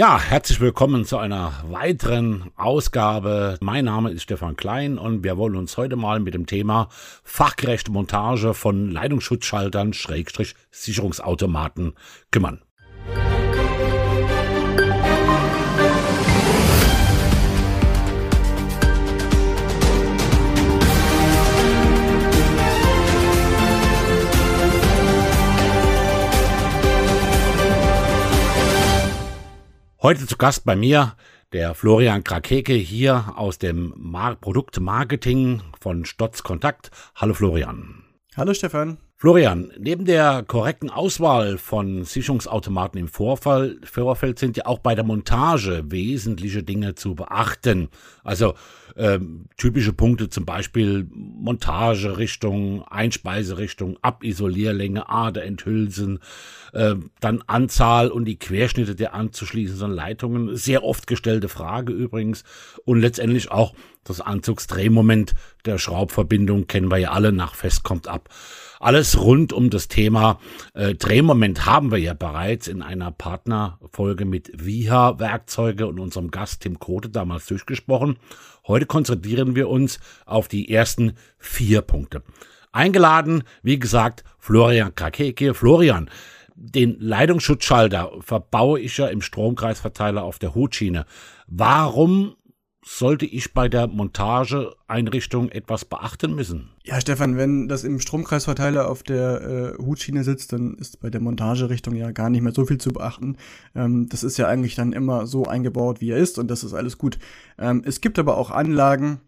Ja, herzlich willkommen zu einer weiteren Ausgabe. Mein Name ist Stefan Klein und wir wollen uns heute mal mit dem Thema fachgerechte Montage von Leitungsschutzschaltern Sicherungsautomaten kümmern. Heute zu Gast bei mir der Florian Krakeke hier aus dem Mar Produktmarketing von Stotz Kontakt. Hallo Florian. Hallo Stefan. Florian, neben der korrekten Auswahl von Sicherungsautomaten im Vorfall, Vorfeld sind ja auch bei der Montage wesentliche Dinge zu beachten. Also ähm, typische Punkte zum Beispiel Montagerichtung, Einspeiserichtung, Abisolierlänge, Aderenthülsen, äh, dann Anzahl und die Querschnitte der anzuschließenden Leitungen. Sehr oft gestellte Frage übrigens. Und letztendlich auch das Anzugsdrehmoment der Schraubverbindung kennen wir ja alle nach Fest kommt ab. Alles rund um das Thema äh, Drehmoment haben wir ja bereits in einer Partnerfolge mit Viha Werkzeuge und unserem Gast Tim Kote damals durchgesprochen. Heute konzentrieren wir uns auf die ersten vier Punkte. Eingeladen, wie gesagt, Florian Krakeke. Florian, den Leitungsschutzschalter verbaue ich ja im Stromkreisverteiler auf der Hutschiene. Warum sollte ich bei der Montageeinrichtung etwas beachten müssen? Ja, Stefan, wenn das im Stromkreisverteiler auf der äh, Hutschiene sitzt, dann ist bei der Montagerichtung ja gar nicht mehr so viel zu beachten. Ähm, das ist ja eigentlich dann immer so eingebaut, wie er ist und das ist alles gut. Ähm, es gibt aber auch Anlagen,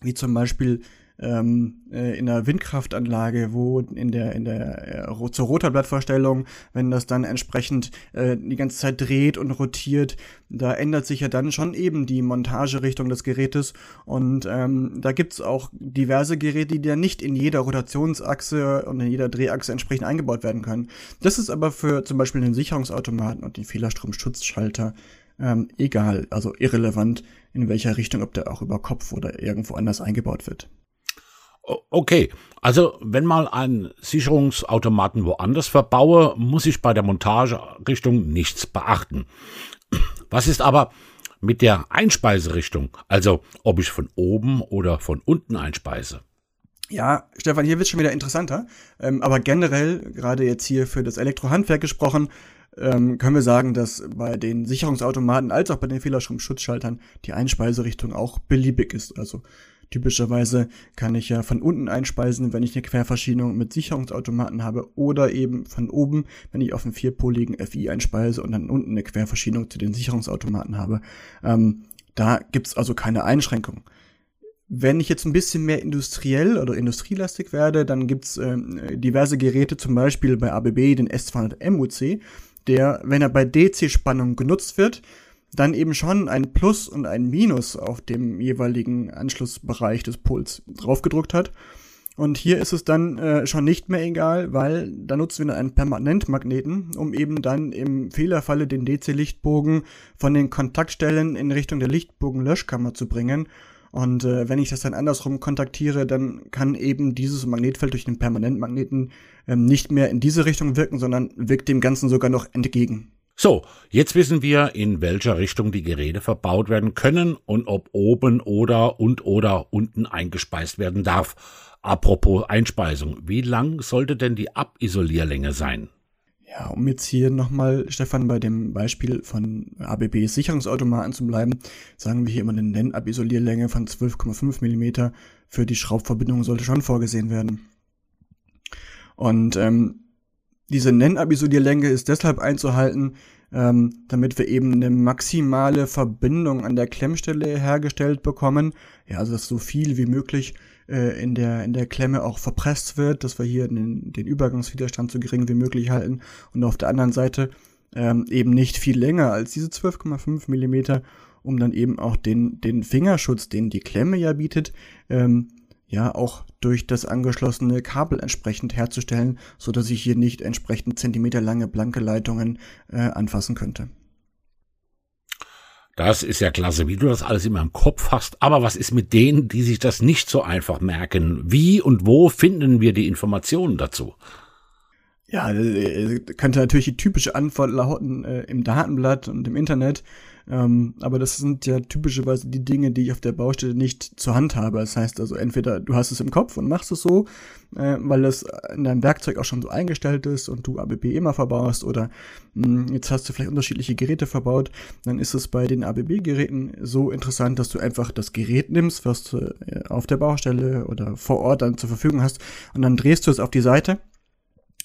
wie zum Beispiel ähm, äh, in der Windkraftanlage, wo in der in der äh, zur Rotorblattvorstellung, wenn das dann entsprechend äh, die ganze Zeit dreht und rotiert, da ändert sich ja dann schon eben die Montagerichtung des Gerätes und ähm, da gibt's auch diverse Geräte, die dann nicht in jeder Rotationsachse und in jeder Drehachse entsprechend eingebaut werden können. Das ist aber für zum Beispiel den Sicherungsautomaten und den Fehlerstromschutzschalter ähm, egal, also irrelevant, in welcher Richtung, ob der auch über Kopf oder irgendwo anders eingebaut wird. Okay, also wenn mal einen Sicherungsautomaten woanders verbaue, muss ich bei der Montagerichtung nichts beachten. Was ist aber mit der Einspeiserichtung? Also ob ich von oben oder von unten einspeise? Ja, Stefan, hier wird schon wieder interessanter. Ähm, aber generell, gerade jetzt hier für das Elektrohandwerk gesprochen, ähm, können wir sagen, dass bei den Sicherungsautomaten als auch bei den Fehlerstromschutzschaltern die Einspeiserichtung auch beliebig ist. Also Typischerweise kann ich ja von unten einspeisen, wenn ich eine Querverschiebung mit Sicherungsautomaten habe oder eben von oben, wenn ich auf einen vierpoligen FI einspeise und dann unten eine Querverschiebung zu den Sicherungsautomaten habe. Ähm, da gibt's also keine Einschränkung. Wenn ich jetzt ein bisschen mehr industriell oder industrielastig werde, dann gibt's ähm, diverse Geräte, zum Beispiel bei ABB den S200 MUC, der, wenn er bei DC-Spannung genutzt wird, dann eben schon ein Plus und ein Minus auf dem jeweiligen Anschlussbereich des Pols draufgedruckt hat. Und hier ist es dann äh, schon nicht mehr egal, weil da nutzen wir einen Permanentmagneten, um eben dann im Fehlerfalle den DC-Lichtbogen von den Kontaktstellen in Richtung der Lichtbogenlöschkammer zu bringen. Und äh, wenn ich das dann andersrum kontaktiere, dann kann eben dieses Magnetfeld durch den Permanentmagneten ähm, nicht mehr in diese Richtung wirken, sondern wirkt dem Ganzen sogar noch entgegen. So, jetzt wissen wir, in welcher Richtung die Geräte verbaut werden können und ob oben oder und oder unten eingespeist werden darf. Apropos Einspeisung, wie lang sollte denn die Abisolierlänge sein? Ja, um jetzt hier nochmal, Stefan, bei dem Beispiel von ABB Sicherungsautomaten zu bleiben, sagen wir hier immer eine Nennabisolierlänge von 12,5 mm für die Schraubverbindung sollte schon vorgesehen werden. Und ähm, diese Nennabisolierlänge ist deshalb einzuhalten, ähm, damit wir eben eine maximale Verbindung an der Klemmstelle hergestellt bekommen. Ja, also dass so viel wie möglich äh, in, der, in der Klemme auch verpresst wird, dass wir hier den, den Übergangswiderstand so gering wie möglich halten und auf der anderen Seite ähm, eben nicht viel länger als diese 12,5 Millimeter, um dann eben auch den, den Fingerschutz, den die Klemme ja bietet, ähm, ja auch durch das angeschlossene Kabel entsprechend herzustellen, so dass ich hier nicht entsprechend zentimeterlange blanke Leitungen äh, anfassen könnte. Das ist ja klasse, wie du das alles immer im Kopf hast. Aber was ist mit denen, die sich das nicht so einfach merken? Wie und wo finden wir die Informationen dazu? Ja, äh, könnte natürlich die typische Antwort lauten äh, im Datenblatt und im Internet. Ähm, aber das sind ja typischerweise die Dinge, die ich auf der Baustelle nicht zur Hand habe. Das heißt also, entweder du hast es im Kopf und machst es so, äh, weil es in deinem Werkzeug auch schon so eingestellt ist und du ABB immer verbaust, oder mh, hm, jetzt hast du vielleicht unterschiedliche Geräte verbaut, dann ist es bei den ABB-Geräten so interessant, dass du einfach das Gerät nimmst, was du äh, auf der Baustelle oder vor Ort dann zur Verfügung hast, und dann drehst du es auf die Seite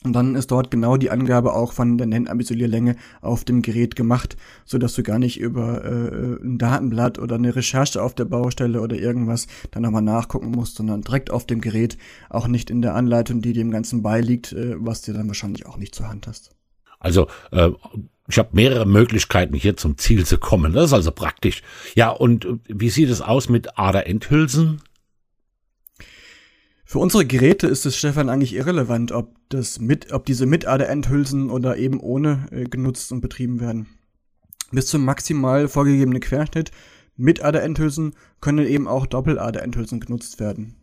und dann ist dort genau die Angabe auch von der Nennabisolierlänge auf dem Gerät gemacht, so dass du gar nicht über äh, ein Datenblatt oder eine Recherche auf der Baustelle oder irgendwas dann nochmal nachgucken musst, sondern direkt auf dem Gerät, auch nicht in der Anleitung, die dem Ganzen beiliegt, äh, was dir dann wahrscheinlich auch nicht zur Hand hast. Also äh, ich habe mehrere Möglichkeiten hier zum Ziel zu kommen. Das ist also praktisch. Ja, und äh, wie sieht es aus mit Aderenthülsen? Für unsere Geräte ist es, Stefan, eigentlich irrelevant, ob, das mit, ob diese mit ADN-Hülsen oder eben ohne äh, genutzt und betrieben werden. Bis zum maximal vorgegebenen Querschnitt mit ADN-Hülsen können eben auch Doppel-ADN-Hülsen genutzt werden.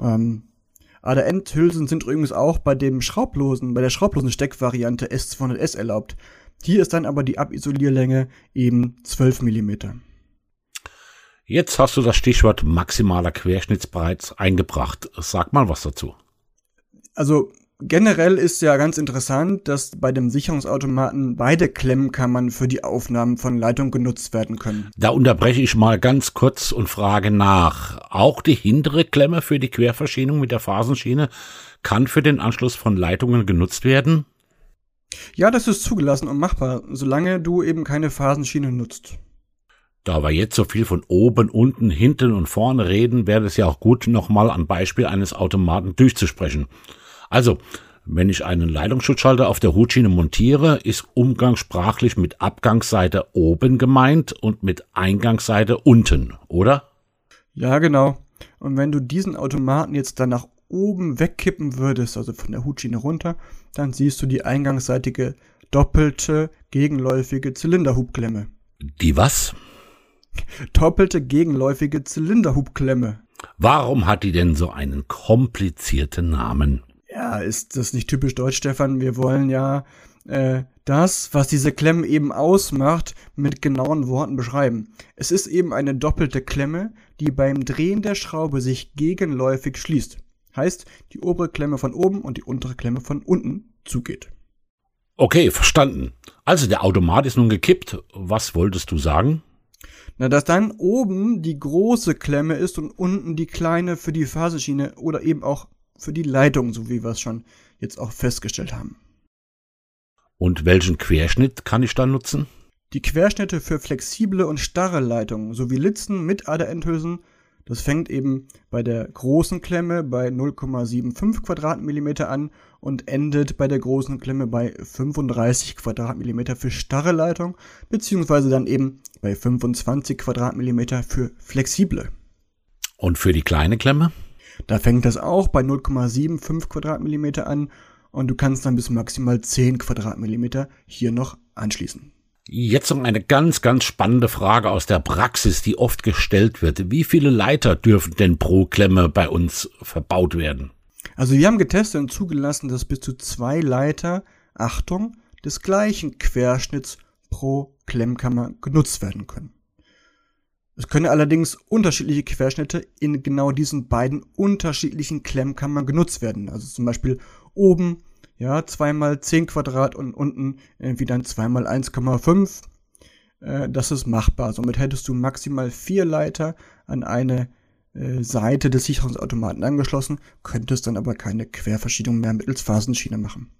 Ähm, ADN-Hülsen sind übrigens auch bei dem schraublosen, bei der schraublosen Steckvariante S200S erlaubt. Hier ist dann aber die Abisolierlänge eben 12 Millimeter. Jetzt hast du das Stichwort maximaler Querschnitt bereits eingebracht. Sag mal was dazu. Also generell ist ja ganz interessant, dass bei dem Sicherungsautomaten beide Klemmkammern für die Aufnahmen von Leitung genutzt werden können. Da unterbreche ich mal ganz kurz und frage nach. Auch die hintere Klemme für die Querverschienung mit der Phasenschiene kann für den Anschluss von Leitungen genutzt werden? Ja, das ist zugelassen und machbar, solange du eben keine Phasenschiene nutzt. Da wir jetzt so viel von oben, unten, hinten und vorne reden, wäre es ja auch gut, nochmal am Beispiel eines Automaten durchzusprechen. Also, wenn ich einen Leitungsschutzschalter auf der Hutschiene montiere, ist umgangssprachlich mit Abgangsseite oben gemeint und mit Eingangsseite unten, oder? Ja, genau. Und wenn du diesen Automaten jetzt dann nach oben wegkippen würdest, also von der Hutschiene runter, dann siehst du die eingangsseitige doppelte gegenläufige Zylinderhubklemme. Die was? Doppelte gegenläufige Zylinderhubklemme. Warum hat die denn so einen komplizierten Namen? Ja, ist das nicht typisch deutsch, Stefan? Wir wollen ja äh, das, was diese Klemme eben ausmacht, mit genauen Worten beschreiben. Es ist eben eine doppelte Klemme, die beim Drehen der Schraube sich gegenläufig schließt. Heißt, die obere Klemme von oben und die untere Klemme von unten zugeht. Okay, verstanden. Also der Automat ist nun gekippt. Was wolltest du sagen? Na, dass dann oben die große Klemme ist und unten die kleine für die Phaseschiene oder eben auch für die Leitung, so wie wir es schon jetzt auch festgestellt haben. Und welchen Querschnitt kann ich da nutzen? Die Querschnitte für flexible und starre Leitungen sowie Litzen mit Aderendhülsen das fängt eben bei der großen Klemme bei 0,75 Quadratmillimeter an und endet bei der großen Klemme bei 35 Quadratmillimeter für starre Leitung, beziehungsweise dann eben bei 25 Quadratmillimeter für flexible. Und für die kleine Klemme? Da fängt das auch bei 0,75 Quadratmillimeter an und du kannst dann bis maximal 10 Quadratmillimeter hier noch anschließen. Jetzt noch eine ganz, ganz spannende Frage aus der Praxis, die oft gestellt wird. Wie viele Leiter dürfen denn pro Klemme bei uns verbaut werden? Also wir haben getestet und zugelassen, dass bis zu zwei Leiter, Achtung, des gleichen Querschnitts pro Klemmkammer genutzt werden können. Es können allerdings unterschiedliche Querschnitte in genau diesen beiden unterschiedlichen Klemmkammern genutzt werden. Also zum Beispiel oben ja, zweimal 10 Quadrat und unten irgendwie dann zweimal 1,5. Äh, das ist machbar. Somit hättest du maximal vier Leiter an eine äh, Seite des Sicherungsautomaten angeschlossen, könntest dann aber keine Querverschiebung mehr mittels Phasenschiene machen.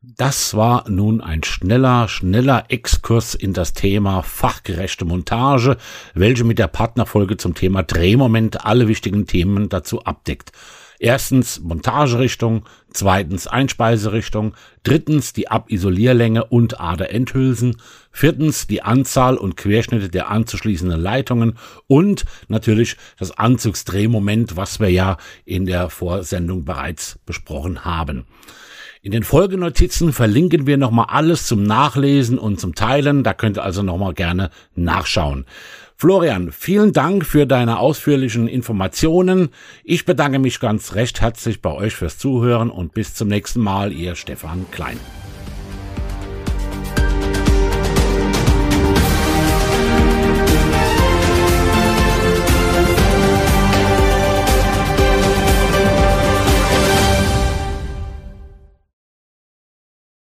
Das war nun ein schneller, schneller Exkurs in das Thema fachgerechte Montage, welche mit der Partnerfolge zum Thema Drehmoment alle wichtigen Themen dazu abdeckt. Erstens Montagerichtung, zweitens Einspeiserichtung, drittens die Abisolierlänge und Aderenthülsen, viertens die Anzahl und Querschnitte der anzuschließenden Leitungen und natürlich das Anzugsdrehmoment, was wir ja in der Vorsendung bereits besprochen haben. In den Folgenotizen verlinken wir nochmal alles zum Nachlesen und zum Teilen. Da könnt ihr also nochmal gerne nachschauen. Florian, vielen Dank für deine ausführlichen Informationen. Ich bedanke mich ganz recht herzlich bei euch fürs Zuhören und bis zum nächsten Mal, ihr Stefan Klein.